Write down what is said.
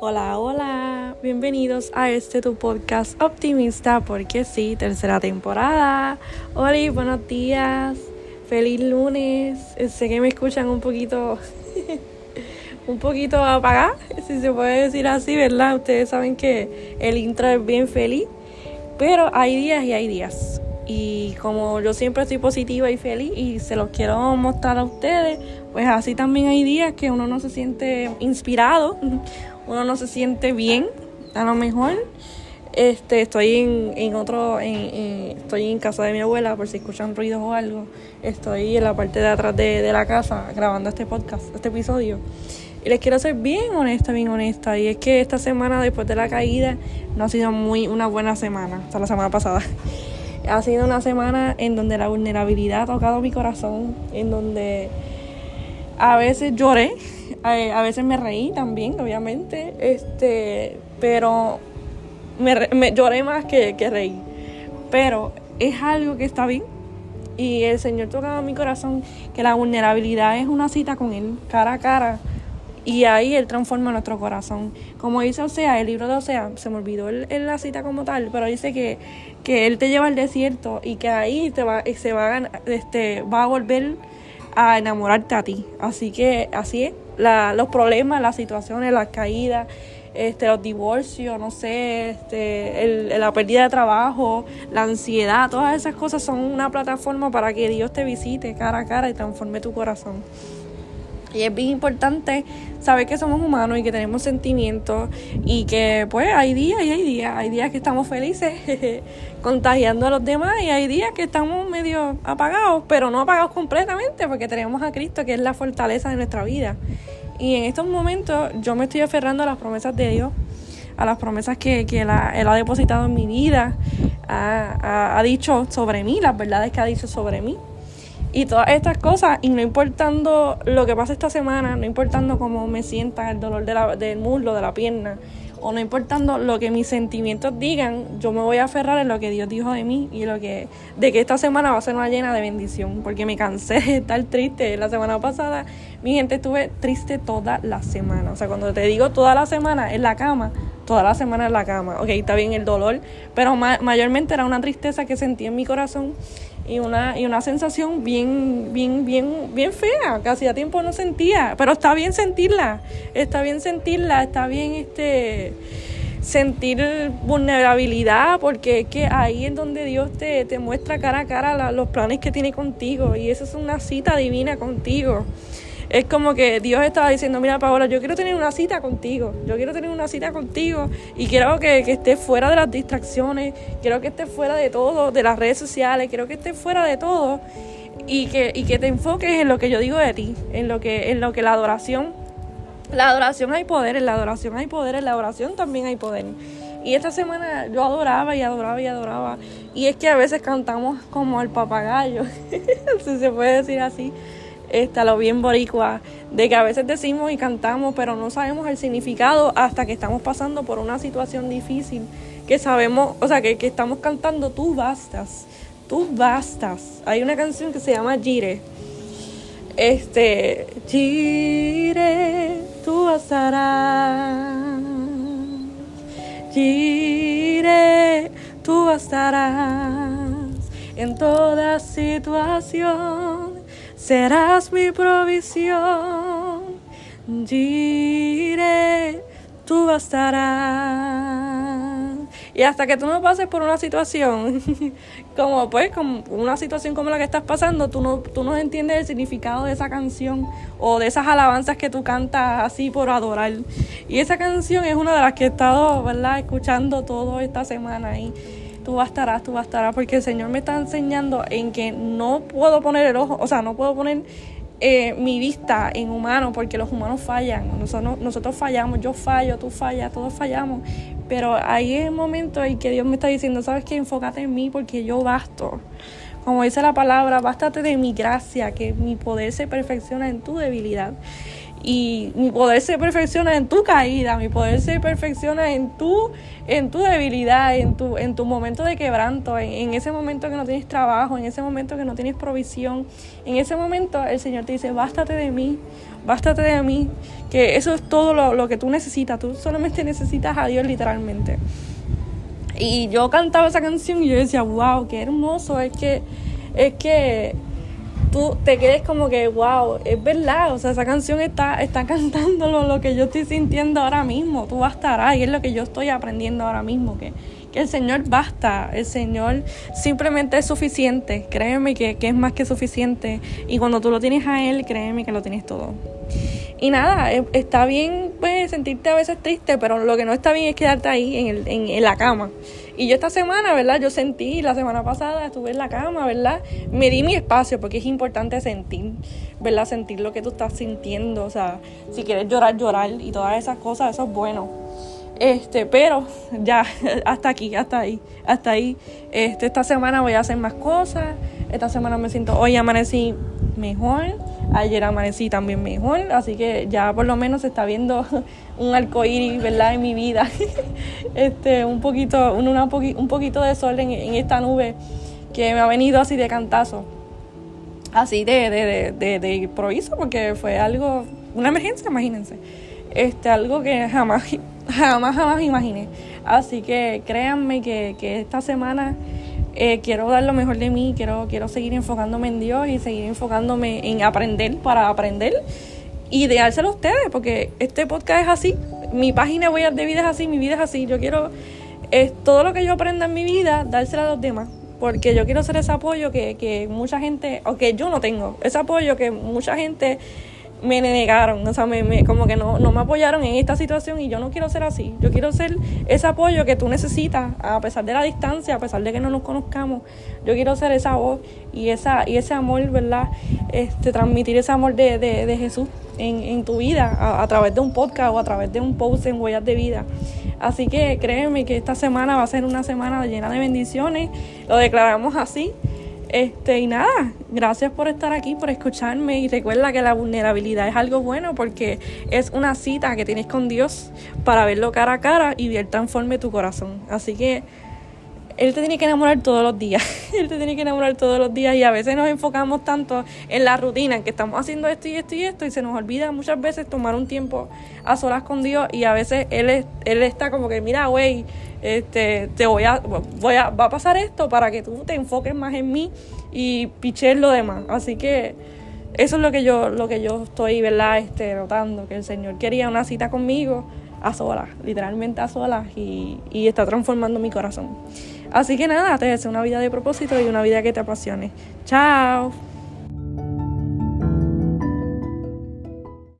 Hola, hola, bienvenidos a este tu podcast optimista, porque sí, tercera temporada. Hola, buenos días, feliz lunes. Sé que me escuchan un poquito, un poquito apagada, si se puede decir así, ¿verdad? Ustedes saben que el intro es bien feliz, pero hay días y hay días. Y como yo siempre estoy positiva y feliz y se los quiero mostrar a ustedes, pues así también hay días que uno no se siente inspirado, uno no se siente bien, a lo mejor. Este, estoy en, en otro, en, estoy en casa de mi abuela por si escuchan ruidos o algo. Estoy en la parte de atrás de, de la casa grabando este podcast, este episodio. Y les quiero ser bien honesta, bien honesta. Y es que esta semana, después de la caída, no ha sido muy una buena semana, hasta la semana pasada. Ha sido una semana en donde la vulnerabilidad ha tocado mi corazón, en donde a veces lloré, a, veces me reí también, obviamente, este, pero me, lloré más que, que reí. Pero es algo que está bien. Y el Señor tocaba mi corazón que la vulnerabilidad es una cita con Él, cara a cara y ahí Él transforma nuestro corazón. Como dice Osea, el libro de Osea, se me olvidó en la cita como tal, pero dice que, que Él te lleva al desierto y que ahí te va, se va a, este, va a volver a enamorarte a ti. Así que así es. La, los problemas, las situaciones, las caídas, este, los divorcios, no sé, este, el, la pérdida de trabajo, la ansiedad, todas esas cosas son una plataforma para que Dios te visite cara a cara y transforme tu corazón. Y es bien importante saber que somos humanos y que tenemos sentimientos y que pues hay días y hay días. Hay días que estamos felices contagiando a los demás y hay días que estamos medio apagados, pero no apagados completamente porque tenemos a Cristo que es la fortaleza de nuestra vida. Y en estos momentos yo me estoy aferrando a las promesas de Dios, a las promesas que, que Él ha depositado en mi vida, ha dicho sobre mí, las verdades que ha dicho sobre mí. Y todas estas cosas, y no importando lo que pasa esta semana, no importando cómo me sienta el dolor de la, del muslo, de la pierna, o no importando lo que mis sentimientos digan, yo me voy a aferrar en lo que Dios dijo de mí y lo que de que esta semana va a ser una llena de bendición, porque me cansé de estar triste. La semana pasada, mi gente, estuve triste toda la semana. O sea, cuando te digo toda la semana en la cama, toda la semana en la cama. Ok, está bien el dolor, pero mayormente era una tristeza que sentí en mi corazón y una, y una sensación bien, bien, bien, bien fea, que hacía tiempo no sentía, pero está bien sentirla, está bien sentirla, está bien este sentir vulnerabilidad, porque es que ahí es donde Dios te, te muestra cara a cara los planes que tiene contigo, y esa es una cita divina contigo es como que Dios estaba diciendo, mira Paola, yo quiero tener una cita contigo, yo quiero tener una cita contigo y quiero que, que estés fuera de las distracciones, quiero que estés fuera de todo, de las redes sociales, quiero que estés fuera de todo y que, y que te enfoques en lo que yo digo de ti, en lo que, en lo que la adoración, la adoración hay poder, en la adoración hay poder, en la oración también hay poder. Y esta semana yo adoraba y adoraba y adoraba. Y es que a veces cantamos como el papagayo, si se puede decir así está lo bien boricua, de que a veces decimos y cantamos, pero no sabemos el significado hasta que estamos pasando por una situación difícil, que sabemos, o sea, que, que estamos cantando tú bastas, tú bastas. Hay una canción que se llama Gire. Este, Gire, tú bastarás. Gire, tú bastarás en toda situación serás mi provisión. Diré, tú bastarás. Y hasta que tú no pases por una situación, como pues, como una situación como la que estás pasando, tú no, tú no entiendes el significado de esa canción o de esas alabanzas que tú cantas así por adorar. Y esa canción es una de las que he estado, ¿verdad?, escuchando toda esta semana. Y tú bastarás, tú bastarás, porque el Señor me está enseñando en que no puedo poner el ojo, o sea, no puedo poner eh, mi vista en humano, porque los humanos fallan, nosotros, nosotros fallamos, yo fallo, tú fallas, todos fallamos, pero ahí es el momento en que Dios me está diciendo, sabes que enfócate en mí porque yo basto. Como dice la palabra, bástate de mi gracia, que mi poder se perfecciona en tu debilidad. Y mi poder se perfecciona en tu caída, mi poder se perfecciona en tu, en tu debilidad, en tu, en tu momento de quebranto, en, ese momento que no tienes trabajo, en ese momento que no tienes provisión, en ese momento el Señor te dice, bástate de mí, bástate de mí, que eso es todo lo, lo que tú necesitas, tú solamente necesitas a Dios literalmente. Y yo cantaba esa canción y yo decía, wow, qué hermoso, es que, es que tú te quedes como que, wow, es verdad, o sea, esa canción está, está cantando lo, que yo estoy sintiendo ahora mismo, tú bastarás, y es lo que yo estoy aprendiendo ahora mismo, que, que el Señor basta, el Señor simplemente es suficiente, créeme que, que es más que suficiente, y cuando tú lo tienes a Él, créeme que lo tienes todo. Y nada, está bien pues, sentirte a veces triste, pero lo que no está bien es quedarte ahí en, el, en la cama. Y yo esta semana, ¿verdad? Yo sentí, la semana pasada estuve en la cama, ¿verdad? Me di mi espacio porque es importante sentir, ¿verdad? Sentir lo que tú estás sintiendo, o sea, si quieres llorar, llorar y todas esas cosas, eso es bueno. Este, pero ya, hasta aquí, hasta ahí, hasta ahí. Este, esta semana voy a hacer más cosas. Esta semana me siento, hoy amanecí mejor Ayer amanecí también mejor, así que ya por lo menos se está viendo un arco iris, ¿verdad? En mi vida. este, un poquito, un, un poquito de sol en, esta nube que me ha venido así de cantazo. Así de, de, de, de, improviso, porque fue algo, una emergencia, imagínense. Este, algo que jamás, jamás, jamás imaginé. Así que créanme que, que esta semana eh, quiero dar lo mejor de mí, quiero, quiero seguir enfocándome en Dios y seguir enfocándome en aprender para aprender y dárselo a ustedes, porque este podcast es así, mi página a de vida es así, mi vida es así, yo quiero es todo lo que yo aprenda en mi vida, dárselo a los demás, porque yo quiero ser ese apoyo que, que mucha gente, o que yo no tengo, ese apoyo que mucha gente me negaron, o sea, me, como que no, no me apoyaron en esta situación y yo no quiero ser así. Yo quiero ser ese apoyo que tú necesitas, a pesar de la distancia, a pesar de que no nos conozcamos. Yo quiero ser esa voz y, esa, y ese amor, ¿verdad? Este, transmitir ese amor de, de, de Jesús en, en, tu vida a, a, través de un podcast o a través de un post en Huellas de Vida. Así que créeme que esta semana va a ser una semana llena de bendiciones. Lo declaramos así. Este, y nada, gracias por estar aquí, por escucharme y recuerda que la vulnerabilidad es algo bueno porque es una cita que tienes con Dios para verlo cara a cara y ver transforme tu corazón. Así que Él te tiene que enamorar todos los días, Él te tiene que enamorar todos los días y a veces nos enfocamos tanto en la rutina, en que estamos haciendo esto y esto y esto y se nos olvida muchas veces tomar un tiempo a solas con Dios y a veces Él, él está como que, mira, güey, este, te voy a, voy a, va a pasar esto para que tú te enfoques más en mí y piches lo demás. Así que eso es lo que yo, lo que yo estoy, ¿verdad? Este, notando, que el Señor quería una cita conmigo a solas, literalmente a solas, y, y está transformando mi corazón. Así que nada, te deseo una vida de propósito y una vida que te apasione. Chao.